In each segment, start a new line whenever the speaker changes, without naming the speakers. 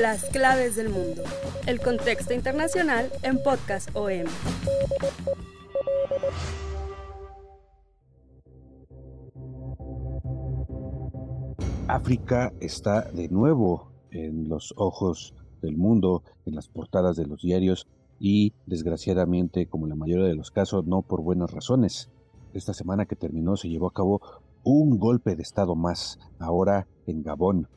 Las claves del mundo. El contexto internacional en Podcast OM.
África está de nuevo en los ojos del mundo, en las portadas de los diarios y desgraciadamente, como en la mayoría de los casos, no por buenas razones. Esta semana que terminó se llevó a cabo un golpe de Estado más, ahora en Gabón.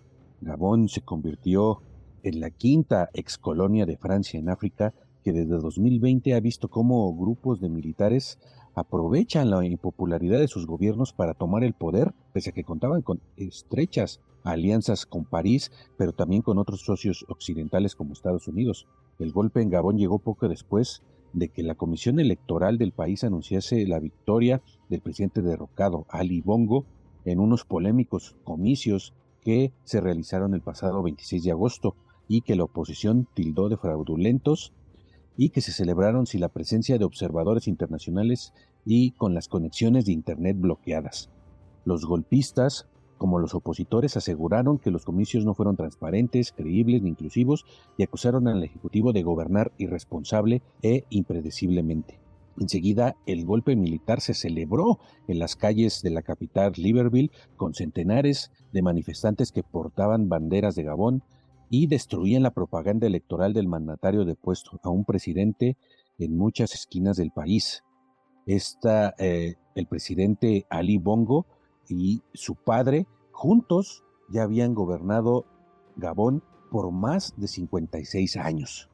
Gabón se convirtió en la quinta excolonia de Francia en África que desde 2020 ha visto cómo grupos de militares aprovechan la impopularidad de sus gobiernos para tomar el poder, pese a que contaban con estrechas alianzas con París, pero también con otros socios occidentales como Estados Unidos. El golpe en Gabón llegó poco después de que la Comisión Electoral del país anunciase la victoria del presidente derrocado, Ali Bongo, en unos polémicos comicios que se realizaron el pasado 26 de agosto y que la oposición tildó de fraudulentos y que se celebraron sin la presencia de observadores internacionales y con las conexiones de Internet bloqueadas. Los golpistas, como los opositores, aseguraron que los comicios no fueron transparentes, creíbles ni inclusivos y acusaron al Ejecutivo de gobernar irresponsable e impredeciblemente. Enseguida, el golpe militar se celebró en las calles de la capital Libreville con centenares de manifestantes que portaban banderas de Gabón, y destruían la propaganda electoral del mandatario depuesto a un presidente en muchas esquinas del país. Esta, eh, el presidente Ali Bongo y su padre juntos ya habían gobernado Gabón por más de 56 años.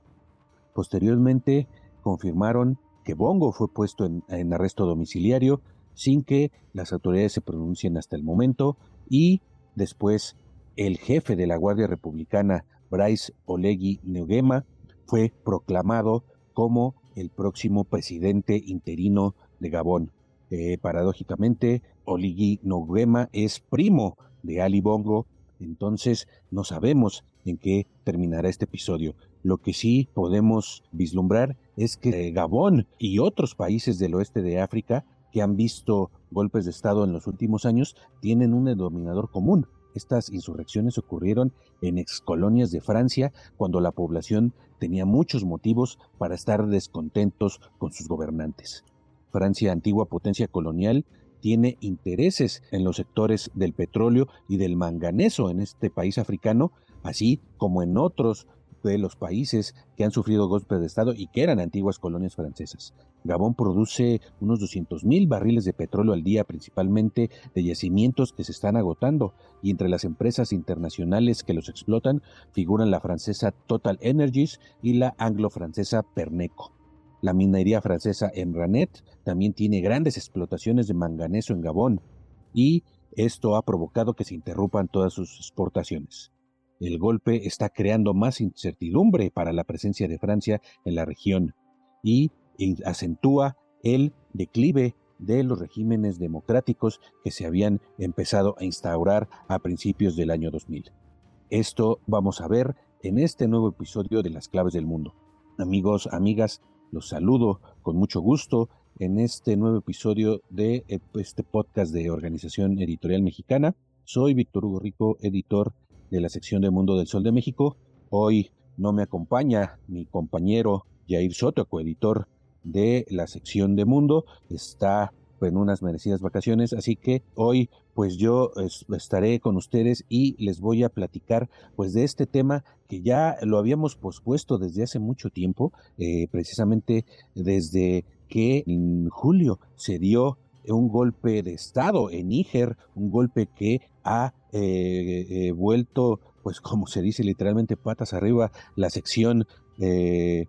Posteriormente confirmaron que Bongo fue puesto en, en arresto domiciliario sin que las autoridades se pronuncien hasta el momento y después el jefe de la Guardia Republicana, Bryce Olegui Nguema, fue proclamado como el próximo presidente interino de Gabón. Eh, paradójicamente, Olegui Nguema es primo de Ali Bongo, entonces no sabemos en qué terminará este episodio. Lo que sí podemos vislumbrar es que Gabón y otros países del oeste de África que han visto golpes de Estado en los últimos años tienen un denominador común, estas insurrecciones ocurrieron en excolonias de Francia cuando la población tenía muchos motivos para estar descontentos con sus gobernantes. Francia, antigua potencia colonial, tiene intereses en los sectores del petróleo y del manganeso en este país africano, así como en otros de los países que han sufrido golpes de Estado y que eran antiguas colonias francesas. Gabón produce unos 200 mil barriles de petróleo al día, principalmente de yacimientos que se están agotando, y entre las empresas internacionales que los explotan figuran la francesa Total Energies y la anglo-francesa Perneco. La minería francesa Emranet también tiene grandes explotaciones de manganeso en Gabón, y esto ha provocado que se interrumpan todas sus exportaciones. El golpe está creando más incertidumbre para la presencia de Francia en la región y acentúa el declive de los regímenes democráticos que se habían empezado a instaurar a principios del año 2000. Esto vamos a ver en este nuevo episodio de Las Claves del Mundo. Amigos, amigas, los saludo con mucho gusto en este nuevo episodio de eh, este podcast de Organización Editorial Mexicana. Soy Víctor Hugo Rico, editor de la sección de Mundo del Sol de México. Hoy no me acompaña mi compañero Jair Soto, coeditor de la sección de Mundo. Está en unas merecidas vacaciones, así que hoy pues yo estaré con ustedes y les voy a platicar pues de este tema que ya lo habíamos pospuesto desde hace mucho tiempo, eh, precisamente desde que en julio se dio un golpe de Estado en Níger, un golpe que ha eh, eh, vuelto, pues como se dice literalmente, patas arriba la sección eh,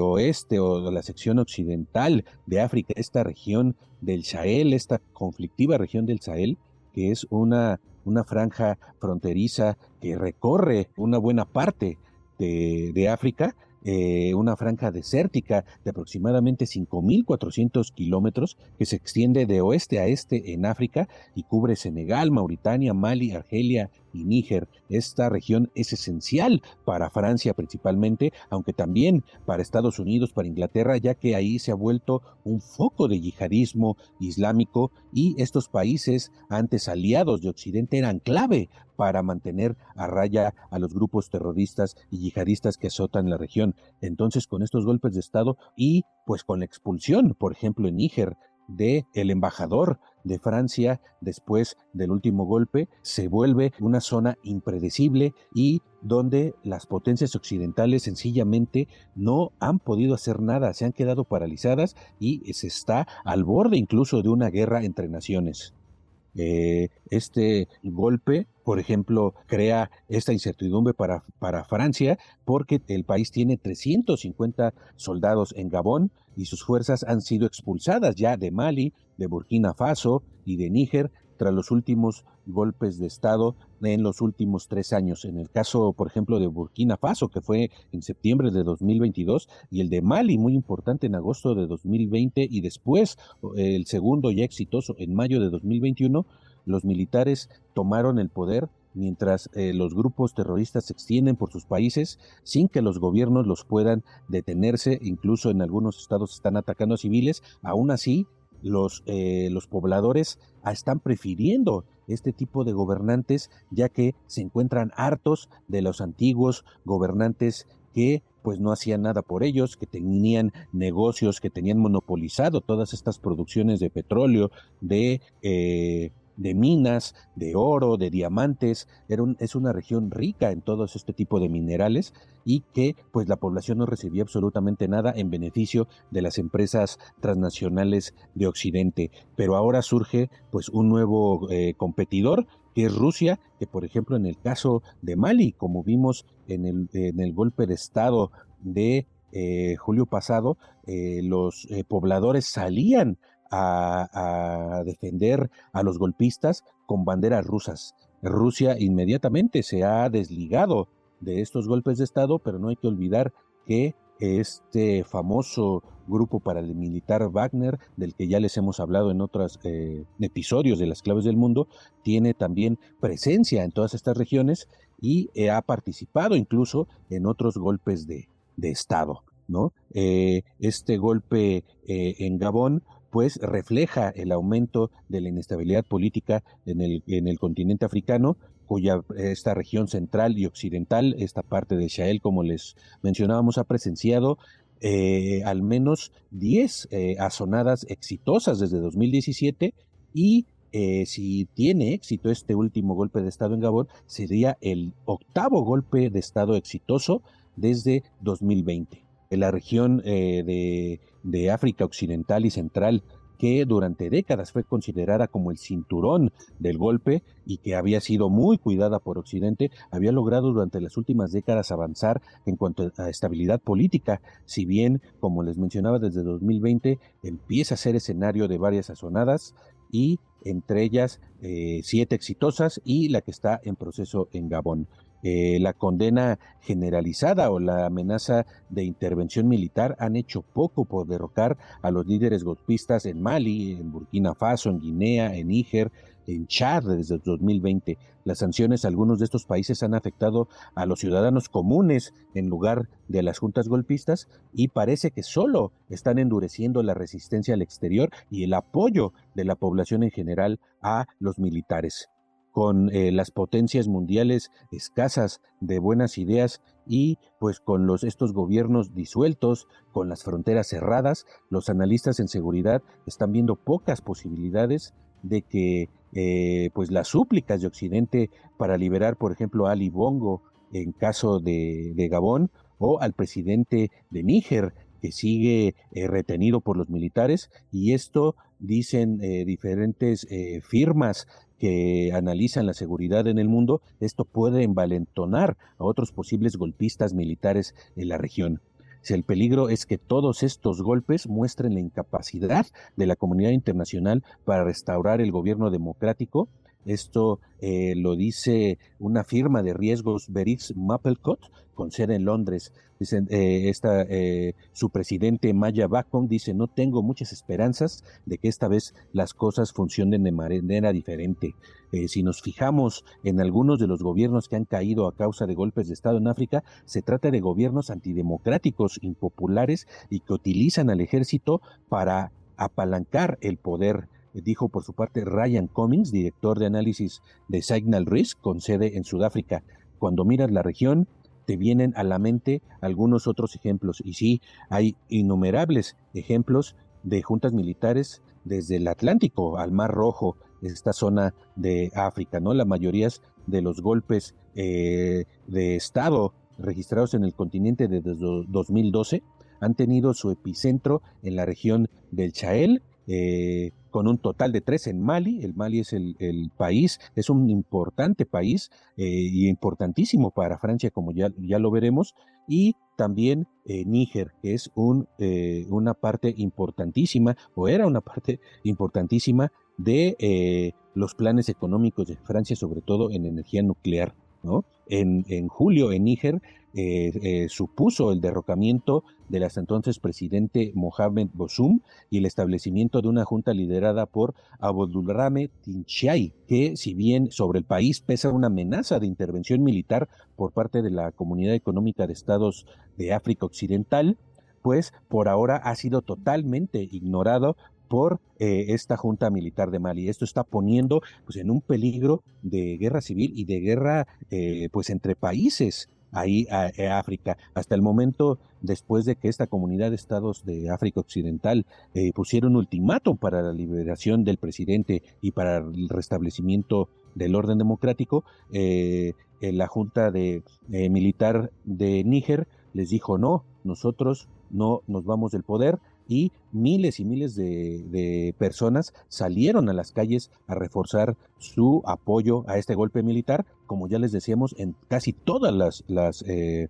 oeste o la sección occidental de África, esta región del Sahel, esta conflictiva región del Sahel, que es una, una franja fronteriza que recorre una buena parte de, de África eh, una franja desértica de aproximadamente 5.400 kilómetros que se extiende de oeste a este en África y cubre Senegal, Mauritania, Mali, Argelia y Níger. Esta región es esencial para Francia principalmente, aunque también para Estados Unidos, para Inglaterra, ya que ahí se ha vuelto un foco de yihadismo islámico y estos países antes aliados de Occidente eran clave para mantener a raya a los grupos terroristas y yihadistas que azotan la región. Entonces, con estos golpes de Estado y pues con la expulsión, por ejemplo, en Níger, de el embajador de Francia después del último golpe, se vuelve una zona impredecible y donde las potencias occidentales sencillamente no han podido hacer nada, se han quedado paralizadas y se está al borde incluso de una guerra entre naciones. Eh, este golpe, por ejemplo, crea esta incertidumbre para, para Francia porque el país tiene 350 soldados en Gabón y sus fuerzas han sido expulsadas ya de Mali, de Burkina Faso y de Níger tras los últimos golpes de Estado en los últimos tres años. En el caso, por ejemplo, de Burkina Faso, que fue en septiembre de 2022, y el de Mali, muy importante, en agosto de 2020, y después el segundo ya exitoso en mayo de 2021, los militares tomaron el poder mientras eh, los grupos terroristas se extienden por sus países sin que los gobiernos los puedan detenerse, incluso en algunos estados están atacando a civiles, aún así los, eh, los pobladores están prefiriendo este tipo de gobernantes ya que se encuentran hartos de los antiguos gobernantes que pues no hacían nada por ellos, que tenían negocios, que tenían monopolizado todas estas producciones de petróleo, de eh, de minas, de oro, de diamantes, era es una región rica en todos este tipo de minerales y que pues la población no recibía absolutamente nada en beneficio de las empresas transnacionales de Occidente. Pero ahora surge pues un nuevo eh, competidor que es Rusia, que por ejemplo en el caso de Mali, como vimos en el, en el golpe de Estado de eh, julio pasado, eh, los pobladores salían a, defender a los golpistas con banderas rusas. Rusia inmediatamente se ha desligado de estos golpes de Estado, pero no hay que olvidar que este famoso grupo paramilitar Wagner, del que ya les hemos hablado en otros eh, episodios de las claves del mundo, tiene también presencia en todas estas regiones y eh, ha participado incluso en otros golpes de, Estado. ¿no? Eh, este golpe en Gabón pues refleja el aumento de la inestabilidad política en el, en el continente africano, cuya esta región central y occidental, esta parte de Sahel, como les mencionábamos, ha presenciado eh, al menos 10 eh, azonadas exitosas desde 2017 y eh, si tiene éxito este último golpe de Estado en Gabón, sería el octavo golpe de Estado exitoso desde 2020 en la región eh, de, África Occidental y Central, que durante décadas fue considerada como el cinturón del golpe y que había sido muy cuidada por Occidente, había logrado durante las últimas décadas avanzar en cuanto a estabilidad política, si bien, como les mencionaba, desde 2020 empieza a ser escenario de varias sazonadas y entre ellas eh, siete exitosas y la que está en proceso en Gabón. Eh, la condena generalizada o la amenaza de intervención militar han hecho poco por derrocar a los líderes golpistas en Mali, en Burkina Faso, en Guinea, en Níger, en Chad desde 2020. Las sanciones a algunos de estos países han afectado a los ciudadanos comunes en lugar de las juntas golpistas y parece que solo están endureciendo la resistencia al exterior y el apoyo de la población en general a los militares con eh, las potencias mundiales escasas de buenas ideas y pues con los estos gobiernos disueltos, con las fronteras cerradas, los analistas en seguridad están viendo pocas posibilidades de que eh, pues las súplicas de Occidente para liberar, por ejemplo, a Ali Bongo en caso de, Gabón o al presidente de Níger que sigue eh, retenido por los militares y esto dicen diferentes firmas que analizan la seguridad en el mundo, esto puede envalentonar a otros posibles golpistas militares en la región. Si el peligro es que todos estos golpes muestren la incapacidad de la comunidad internacional para restaurar el gobierno democrático, Esto eh, lo dice una firma de riesgos Beris Mapelcott con sede en Londres. Dicen, eh, esta, eh, su presidente Maya Bacon dice, no tengo muchas esperanzas de que esta vez las cosas funcionen de manera diferente. si nos fijamos en algunos de los gobiernos que han caído a causa de golpes de Estado en África, se trata de gobiernos antidemocráticos, impopulares y que utilizan al ejército para apalancar el poder dijo por su parte Ryan Cummings, director de análisis de Signal Risk con sede en Sudáfrica. Cuando miras la región, te vienen a la mente algunos otros ejemplos. Y sí, hay innumerables ejemplos de juntas militares desde el Atlántico al Mar Rojo, esta zona de África, ¿no? La mayoría de los golpes eh, de Estado registrados en el continente desde 2012 han tenido su epicentro en la región del Chahel, eh, con un total de tres en Mali. El Mali es el, país, es un importante país eh, y importantísimo para Francia, como ya, ya lo veremos, y también eh, Níger, que es un, una parte importantísima, o era una parte importantísima de los planes económicos de Francia, sobre todo en energía nuclear. ¿No? En, julio, en Níger, eh, eh, supuso el derrocamiento del hasta entonces presidente Mohamed Bosum y el establecimiento de una junta liderada por Abodulrame Tinchai, que si bien sobre el país pesa una amenaza de intervención militar por parte de la Comunidad Económica de Estados de África Occidental, pues por ahora ha sido totalmente ignorado por eh, esta junta militar de Mali. Esto está poniendo pues, en un peligro de guerra civil y de guerra pues entre países ahí a, eh, África. Hasta el momento, después de que esta comunidad de estados de África Occidental eh, pusieron ultimátum para la liberación del presidente y para el restablecimiento del orden democrático, eh, la Junta de, Militar de Níger les dijo no, nosotros no nos vamos del poder, y miles y miles de, personas salieron a las calles a reforzar su apoyo a este golpe militar. Como ya les decíamos, en casi todas las, las, eh,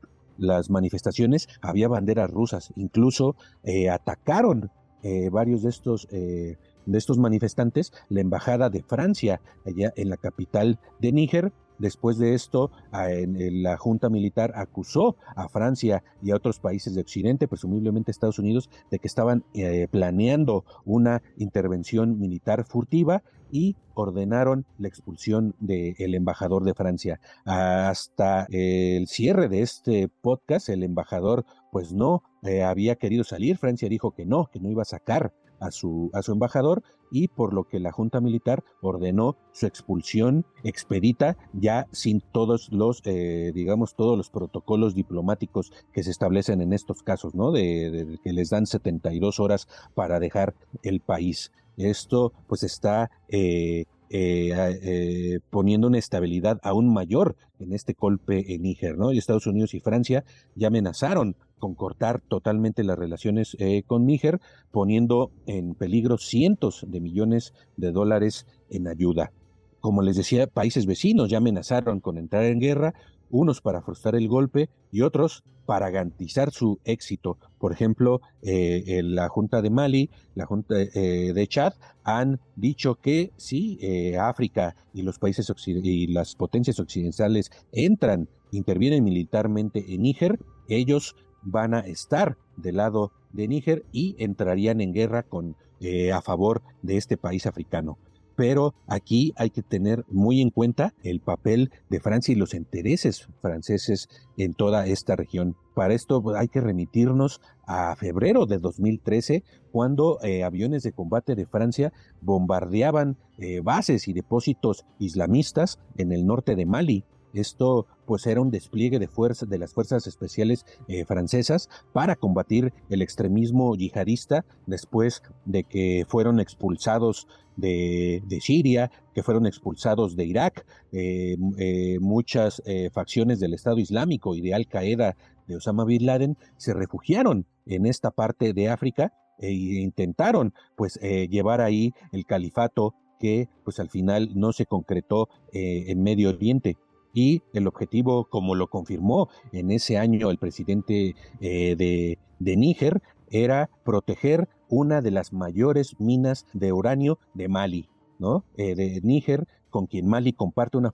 manifestaciones había banderas rusas. Incluso eh, atacaron eh, varios de estos, de estos manifestantes la embajada de Francia allá en la capital de Níger Después de esto, la Junta Militar acusó a Francia y a otros países de Occidente, presumiblemente Estados Unidos, de que estaban eh, planeando una intervención militar furtiva y ordenaron la expulsión del embajador de Francia. Hasta el cierre de este podcast, el embajador pues no eh, había querido salir. Francia dijo que no, que no iba a sacar a su, a su embajador y por lo que la Junta Militar ordenó su expulsión expedita ya sin todos los, eh, digamos, todos los protocolos diplomáticos que se establecen en estos casos, ¿no? De, que les dan 72 horas para dejar el país. Esto pues está eh, eh, poniendo una estabilidad aún mayor en este golpe en Níger. Y Estados Unidos y Francia ya amenazaron con cortar totalmente las relaciones eh, con Níger, poniendo en peligro cientos de millones de dólares en ayuda. Como les decía, países vecinos ya amenazaron con entrar en guerra, unos para frustrar el golpe y otros para garantizar su éxito. Por ejemplo, eh, la Junta de Mali, la Junta eh, de Chad han dicho que si África y los países y las potencias occidentales entran, intervienen militarmente en Níger, ellos van a estar del lado de Níger y entrarían en guerra con, eh, a favor de este país africano. Pero aquí hay que tener muy en cuenta el papel de Francia y los intereses franceses en toda esta región. Para esto hay que remitirnos a febrero de 2013, cuando eh, aviones de combate de Francia bombardeaban eh, bases y depósitos islamistas en el norte de Mali. Esto pues era un despliegue de de las fuerzas especiales eh, francesas para combatir el extremismo yihadista después de que fueron expulsados de, Siria, que fueron expulsados de Irak, eh, eh, muchas facciones del Estado Islámico y de Al Qaeda de Osama bin Laden se refugiaron en esta parte de África e intentaron pues llevar ahí el califato que pues al final no se concretó en Medio Oriente. Y el objetivo, como lo confirmó en ese año el presidente eh, de, de Níger, era proteger una de las mayores minas de uranio de Mali. ¿no? Eh, de Níger con quien Mali comparte una,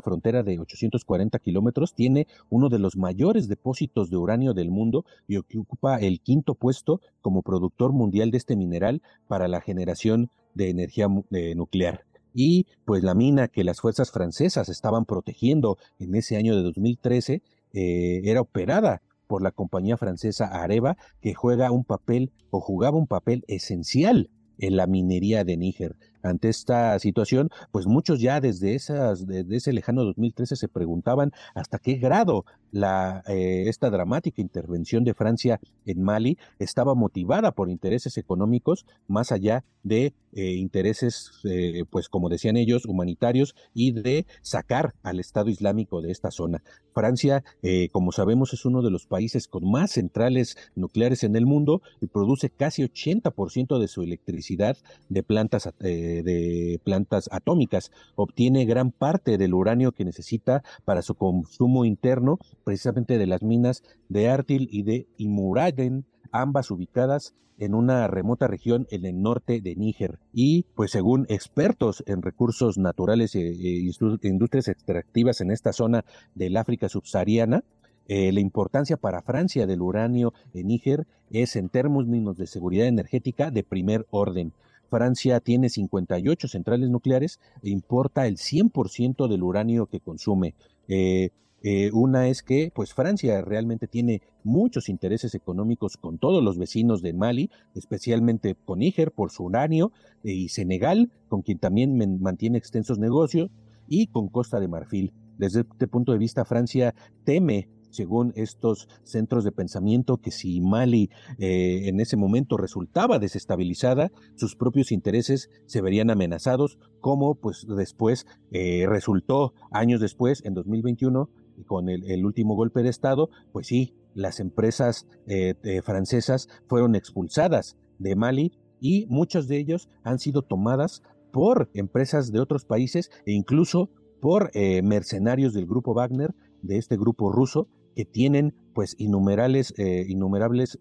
frontera de 840 kilómetros, tiene uno de los mayores depósitos de uranio del mundo y ocupa el quinto puesto como productor mundial de este mineral para la generación de energía nuclear. Y pues la mina que las fuerzas francesas estaban protegiendo en ese año de 2013 eh, era operada por la compañía francesa Areva, que juega un papel o jugaba un papel esencial en la minería de Níger. Ante esta situación, pues muchos ya desde, esas, desde ese lejano 2013 se preguntaban hasta qué grado la, eh, esta dramática intervención de Francia en Mali estaba motivada por intereses económicos más allá de eh, intereses, eh, pues como decían ellos, humanitarios y de sacar al Estado Islámico de esta zona. Francia, como sabemos, es uno de los países con más centrales nucleares en el mundo y produce casi 80% de su electricidad de plantas de plantas atómicas. Obtiene gran parte del uranio que necesita para su consumo interno, precisamente de las minas de Artil y de Imuraden, ambas ubicadas en una remota región en el norte de Níger. Y, pues según expertos en recursos naturales e, industrias extractivas en esta zona del África subsahariana, eh, la importancia para Francia del uranio en Níger es en términos de seguridad energética de primer orden. Francia tiene 58 centrales nucleares e importa el 100% del uranio que consume. Eh, eh, una es que, pues Francia realmente tiene muchos intereses económicos con todos los vecinos de Mali, especialmente con Níger por su uranio, eh, y Senegal, con quien también mantiene extensos negocios, y con Costa de Marfil. Desde este punto de vista, Francia teme según estos centros de pensamiento, que si Mali eh, en ese momento resultaba desestabilizada, sus propios intereses se verían amenazados, como pues después eh, resultó años después, en 2021, con el, último golpe de Estado, pues sí, las empresas eh, francesas fueron expulsadas de Mali y muchos de ellos han sido tomadas por empresas de otros países e incluso por mercenarios del grupo Wagner, de este grupo ruso, que tienen pues innumerables, eh, innumerables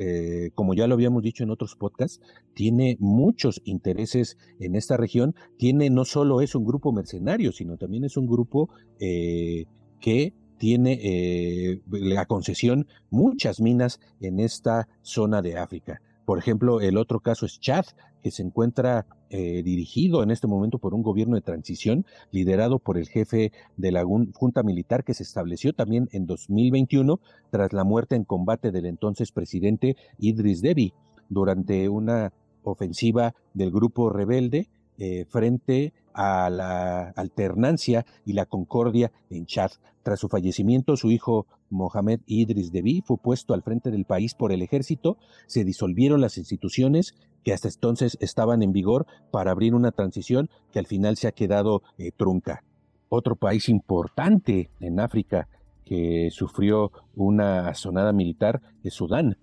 eh, eh, como ya lo habíamos dicho en otros podcasts, tiene muchos intereses en esta región. Tiene no solo es un grupo mercenario, sino también es un grupo que tiene la concesión muchas minas en esta zona de África. Por ejemplo, el otro caso es Chad, que se encuentra eh, dirigido en este momento por un gobierno de transición liderado por el jefe de la Junta Militar que se estableció también en 2021 tras la muerte en combate del entonces presidente Idris Deby durante una ofensiva del grupo rebelde eh, frente a la alternancia y la concordia en Chad. Tras su fallecimiento, su hijo Mohamed Idris Deby fue puesto al frente del país por el ejército, se disolvieron las instituciones que hasta entonces estaban en vigor para abrir una transición que al final se ha quedado eh, trunca. Otro país importante en África que sufrió una asonada militar es Sudán.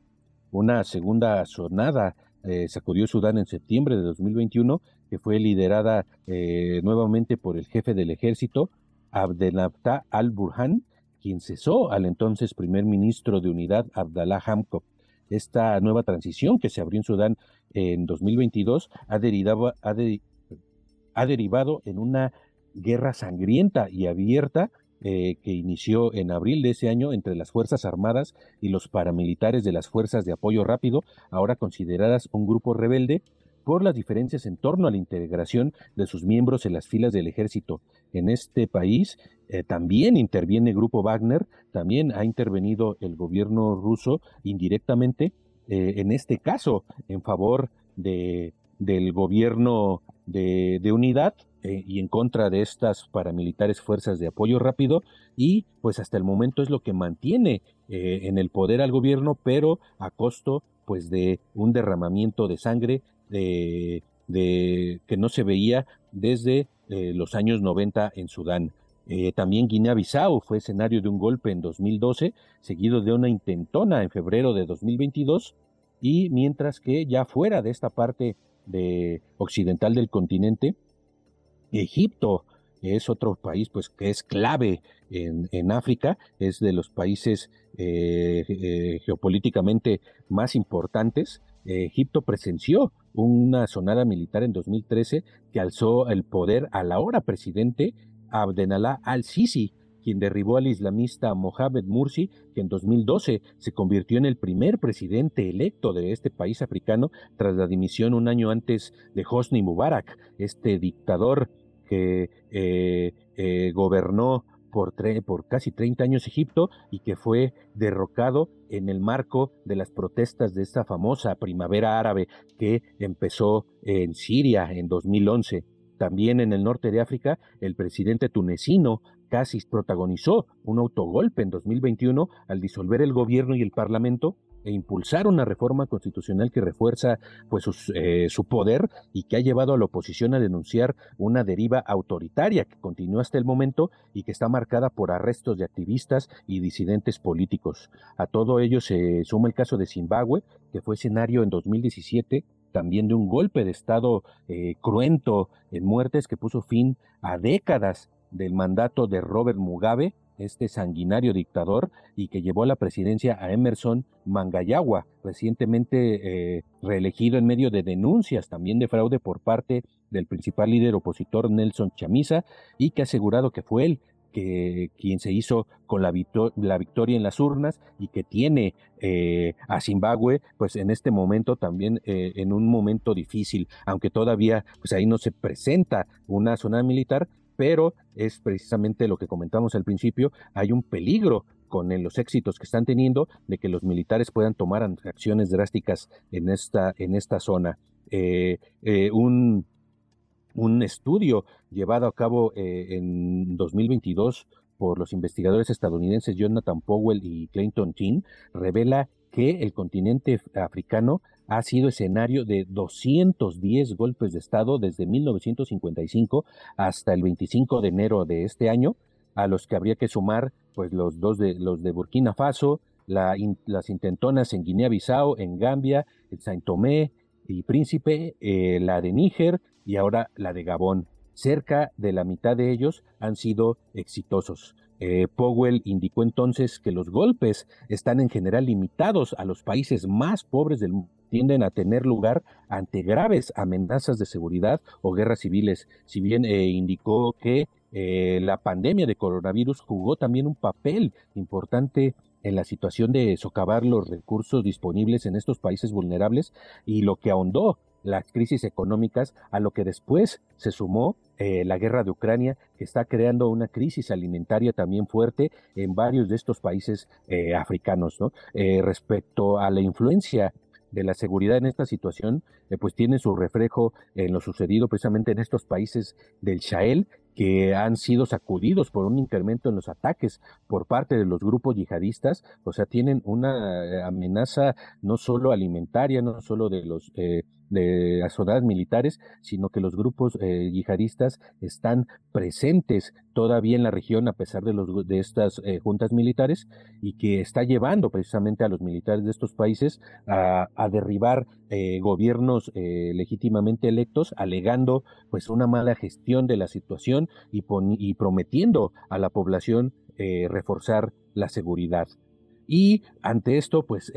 Una segunda asonada eh, sacudió Sudán en septiembre de 2021 que fue liderada eh, nuevamente por el jefe del ejército, Abdelnaftah al-Burhan, cesó al entonces primer ministro de unidad, Abdallah Hamkok. Esta nueva transición que se abrió en Sudán en 2022 ha derivado, ha derivado en una guerra sangrienta y abierta eh, que inició en abril de ese año entre las Fuerzas Armadas y los paramilitares de las Fuerzas de Apoyo Rápido, ahora consideradas un grupo rebelde, por las diferencias en torno a la integración de sus miembros en las filas del ejército. En este país eh, también interviene Grupo Wagner, también ha intervenido el gobierno ruso indirectamente, eh, en este caso en favor de, del gobierno de, unidad eh, y en contra de estas paramilitares fuerzas de apoyo rápido y pues hasta el momento es lo que mantiene en el poder al gobierno pero a costo pues de un derramamiento de sangre de, que no se veía desde los años 90 en Sudán. Eh, también Guinea-Bissau fue escenario de un golpe en 2012, seguido de una intentona en febrero de 2022, y mientras que ya fuera de esta parte de occidental del continente, Egipto es otro país pues que es clave en, en África, es de los países eh, geopolíticamente más importantes. Egipto presenció una sonada militar en 2013 que alzó el poder al ahora presidente Abdenallah al-Sisi, quien derribó al islamista Mohamed Mursi, que en 2012 se convirtió en el primer presidente electo de este país africano tras la dimisión un año antes de Hosni Mubarak, este dictador que eh, eh, gobernó por, por, casi 30 años Egipto y que fue derrocado en el marco de las protestas de esta famosa primavera árabe que empezó en Siria en 2011. También en el norte de África, el presidente tunecino casi protagonizó un autogolpe en 2021 al disolver el gobierno y el parlamento e impulsar una reforma constitucional que refuerza pues eh, su poder y que ha llevado a la oposición a denunciar una deriva autoritaria que continúa hasta el momento y que está marcada por arrestos de activistas y disidentes políticos. A todo ello se suma el caso de Zimbabue, que fue escenario en 2017 también de un golpe de Estado eh, cruento en muertes que puso fin a décadas del mandato de Robert Mugabe, este sanguinario dictador, y que llevó a la presidencia a Emerson Mangayagua, recientemente eh, reelegido en medio de denuncias también de fraude por parte del principal líder opositor Nelson Chamisa, y que ha asegurado que fue él que, quien se hizo con la, la, victoria en las urnas y que tiene eh, a Zimbabue, pues en este momento también eh, en un momento difícil, aunque todavía pues ahí no se presenta una zona militar, pero es precisamente lo que comentamos al principio, hay un peligro con los éxitos que están teniendo de que los militares puedan tomar acciones drásticas en esta, en esta zona. Eh, eh, un, un, estudio llevado a cabo eh, en 2022 por los investigadores estadounidenses Jonathan Powell y Clayton Chin revela que el continente africano ha sido escenario de 210 golpes de Estado desde 1955 hasta el 25 de enero de este año, a los que habría que sumar pues los dos de los de Burkina Faso, las intentonas en Guinea-Bissau, en Gambia, en Saint Tomé y Príncipe, eh, la de Níger y ahora la de Gabón. Cerca de la mitad de ellos han sido exitosos. Eh, Powell indicó entonces que los golpes están en general limitados a los países más pobres del mundo tienden a tener lugar ante graves amenazas de seguridad o guerras civiles. Si bien eh, indicó que eh, la pandemia de coronavirus jugó también un papel importante en la situación de socavar los recursos disponibles en estos países vulnerables y lo que ahondó las crisis económicas, a lo que después se sumó eh, la guerra de Ucrania, que está creando una crisis alimentaria también fuerte en varios de estos países africanos. ¿no? respecto a la influencia de la seguridad en esta situación, eh, pues tiene su reflejo en lo sucedido precisamente en estos países del Sahel, que han sido sacudidos por un incremento en los ataques por parte de los grupos yihadistas, o sea, tienen una eh, amenaza no solo alimentaria, no solo de los eh, de las zonas militares, sino que los grupos eh, yihadistas están presentes todavía en la región a pesar de, los, de estas eh, juntas militares y que está llevando precisamente a los militares de estos países a, derribar eh, gobiernos legítimamente electos, alegando pues una mala gestión de la situación y prometiendo a la población reforzar la seguridad. Y ante esto, pues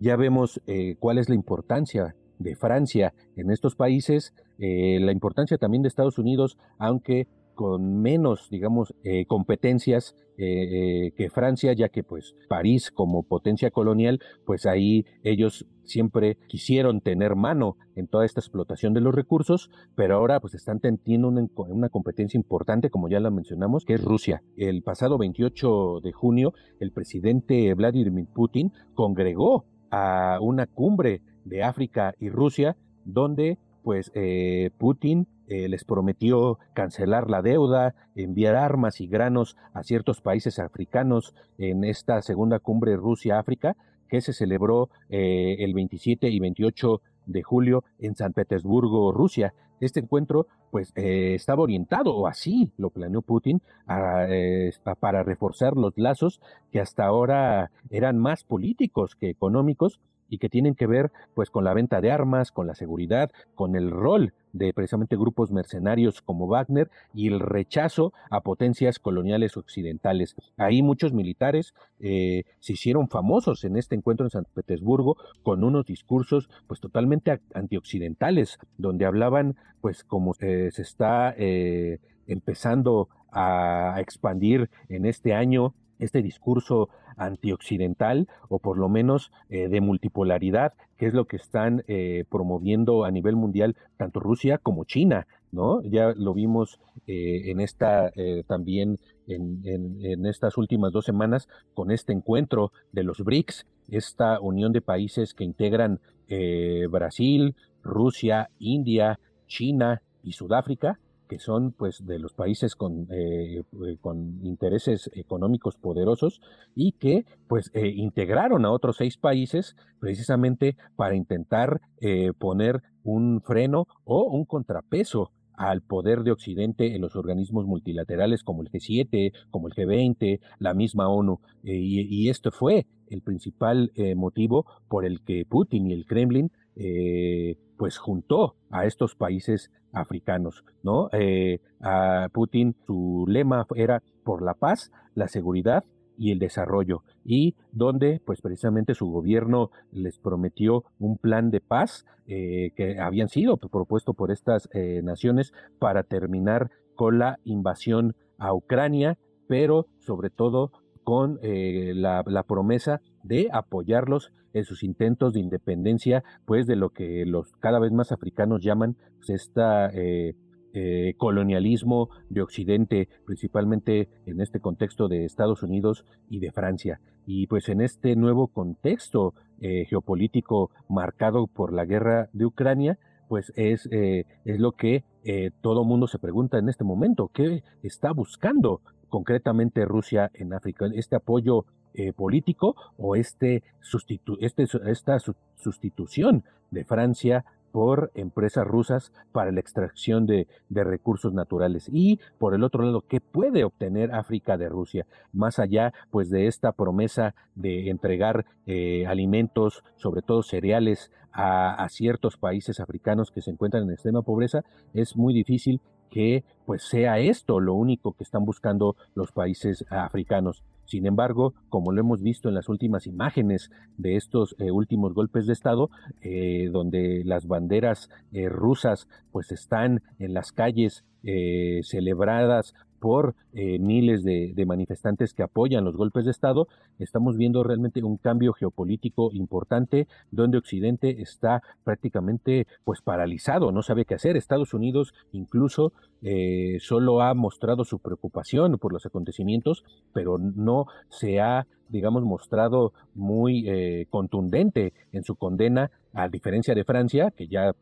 ya vemos cuál es la importancia de Francia en estos países, eh, la importancia también de Estados Unidos, aunque con menos, digamos, eh, competencias eh, que Francia, ya que pues París como potencia colonial, pues ahí ellos siempre quisieron tener mano en toda esta explotación de los recursos, pero ahora pues están teniendo una, una competencia importante, como ya la mencionamos, que es Rusia. El pasado 28 de junio, el presidente Vladimir Putin congregó a una cumbre de África y Rusia, donde pues eh, Putin eh, les prometió cancelar la deuda, enviar armas y granos a ciertos países africanos en esta segunda cumbre Rusia-África, que se celebró eh, el 27 y 28 de julio en San Petersburgo, Rusia. Este encuentro, pues, estaba orientado, o así lo planeó Putin, para reforzar los lazos que hasta ahora eran más políticos que económicos y que tienen que ver pues con la venta de armas, con la seguridad, con el rol de precisamente grupos mercenarios como Wagner y el rechazo a potencias coloniales occidentales. Ahí muchos militares eh, se hicieron famosos en este encuentro en San Petersburgo con unos discursos pues totalmente antioccidentales, donde hablaban pues como se está eh, empezando a expandir en este año este discurso antioccidental o por lo menos eh, de multipolaridad, que es lo que están eh, promoviendo a nivel mundial tanto Rusia como China, ¿no? Ya lo vimos eh, en esta también en, en, estas últimas dos semanas con este encuentro de los BRICS, esta unión de países que integran Brasil, Rusia, India, China y Sudáfrica, que son pues de los países con, eh, eh, con intereses económicos poderosos y que pues eh, integraron a otros seis países precisamente para intentar poner un freno o un contrapeso al poder de Occidente en los organismos multilaterales como el G7, como el G20, la misma ONU. y, y, esto fue el principal motivo por el que Putin y el Kremlin pues juntó a estos países africanos, ¿no? Eh, a Putin su lema era por la paz, la seguridad y el desarrollo, y donde pues precisamente su gobierno les prometió un plan de paz eh, que habían sido propuesto por estas eh, naciones para terminar con la invasión a Ucrania, pero sobre todo con la, la promesa de apoyarlos en sus intentos de independencia, pues de lo que los cada vez más africanos llaman pues, esta eh, eh, colonialismo de Occidente, principalmente en este contexto de Estados Unidos y de Francia. Y pues en este nuevo contexto eh, geopolítico marcado por la guerra de Ucrania, pues es, es lo que todo mundo se pregunta en este momento, ¿qué está buscando concretamente Rusia en África? Este apoyo eh, político o este, este esta sustitución de Francia por empresas rusas para la extracción de, recursos naturales y por el otro lado qué puede obtener África de Rusia más allá pues de esta promesa de entregar eh, alimentos sobre todo cereales a, ciertos países africanos que se encuentran en extrema pobreza es muy difícil que pues sea esto lo único que están buscando los países africanos. Sin embargo, como lo hemos visto en las últimas imágenes de estos eh, últimos golpes de Estado, eh, donde las banderas eh, rusas pues están en las calles celebradas por eh, miles de, manifestantes que apoyan los golpes de Estado, estamos viendo realmente un cambio geopolítico importante donde Occidente está prácticamente pues paralizado, no sabe qué hacer. Estados Unidos incluso eh, solo ha mostrado su preocupación por los acontecimientos, pero no se ha digamos, mostrado muy eh, contundente en su condena, a diferencia de Francia, que ya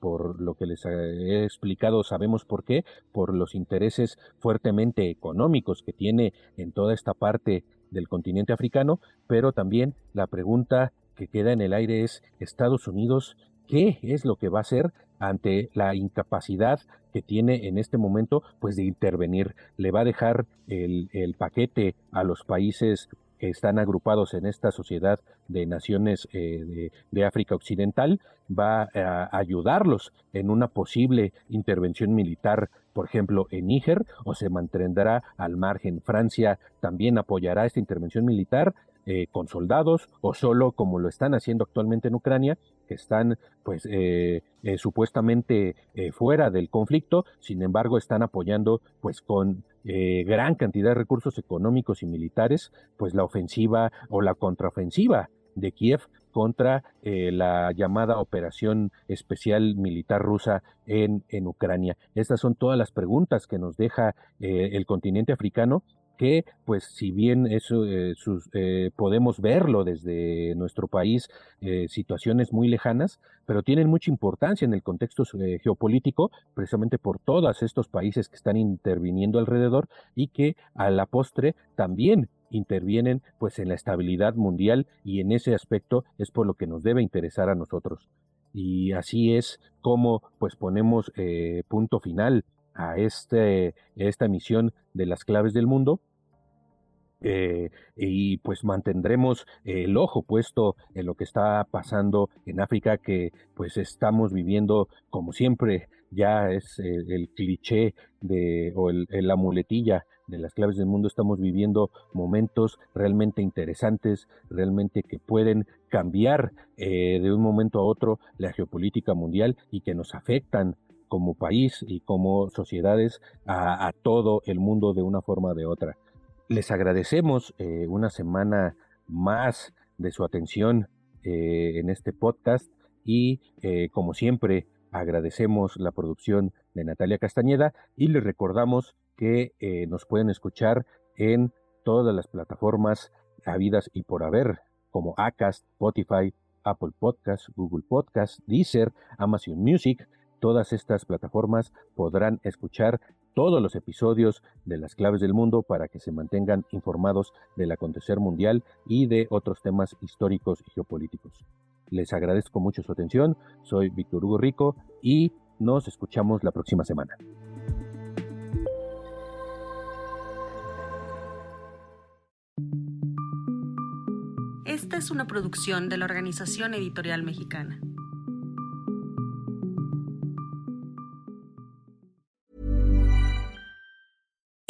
por, lo que les he explicado sabemos por qué, por los intereses fuertemente económicos que tiene en toda esta parte del continente africano, pero también la pregunta que queda en el aire es Estados Unidos, ¿qué es lo que va a hacer ante la incapacidad que tiene en este momento, pues de intervenir. Le va a dejar el, el, paquete a los países están agrupados en esta sociedad de naciones eh, de, África Occidental, va a ayudarlos en una posible intervención militar, por ejemplo, en Níger, o se mantendrá al margen. Francia también apoyará esta intervención militar eh, con soldados o solo como lo están haciendo actualmente en Ucrania, que están pues eh, supuestamente fuera del conflicto, sin embargo están apoyando pues con eh, gran cantidad de recursos económicos y militares, pues la ofensiva o la contraofensiva de Kiev contra eh, la llamada operación especial militar rusa en, en, Ucrania. Estas son todas las preguntas que nos deja eh, el continente africano que pues si bien eso eh, eh, podemos verlo desde nuestro país eh, situaciones muy lejanas pero tienen mucha importancia en el contexto geopolítico precisamente por todos estos países que están interviniendo alrededor y que a la postre también intervienen pues en la estabilidad mundial y en ese aspecto es por lo que nos debe interesar a nosotros. Y así es como pues ponemos punto final a este, esta emisión de las claves del mundo Eh, y pues mantendremos el ojo puesto en lo que está pasando en África, que pues estamos viviendo como siempre, ya es el, cliché de, o la muletilla de las claves del mundo, estamos viviendo momentos realmente interesantes, realmente que pueden cambiar eh, de un momento a otro la geopolítica mundial y que nos afectan como país y como sociedades a, a todo el mundo de una forma o de otra. Les agradecemos eh, una semana más de su atención eh, en este podcast y eh, como siempre agradecemos la producción de Natalia Castañeda y les recordamos que nos pueden escuchar en todas las plataformas habidas y por haber como Acast, Spotify, Apple Podcasts, Google Podcasts, Deezer, Amazon Music. Todas estas plataformas podrán escuchar todos los episodios de las claves del mundo para que se mantengan informados del acontecer mundial y de otros temas históricos y geopolíticos. Les agradezco mucho su atención, soy Víctor Hugo Rico y nos escuchamos la próxima semana.
Esta es una producción de la Organización Editorial Mexicana.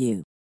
you.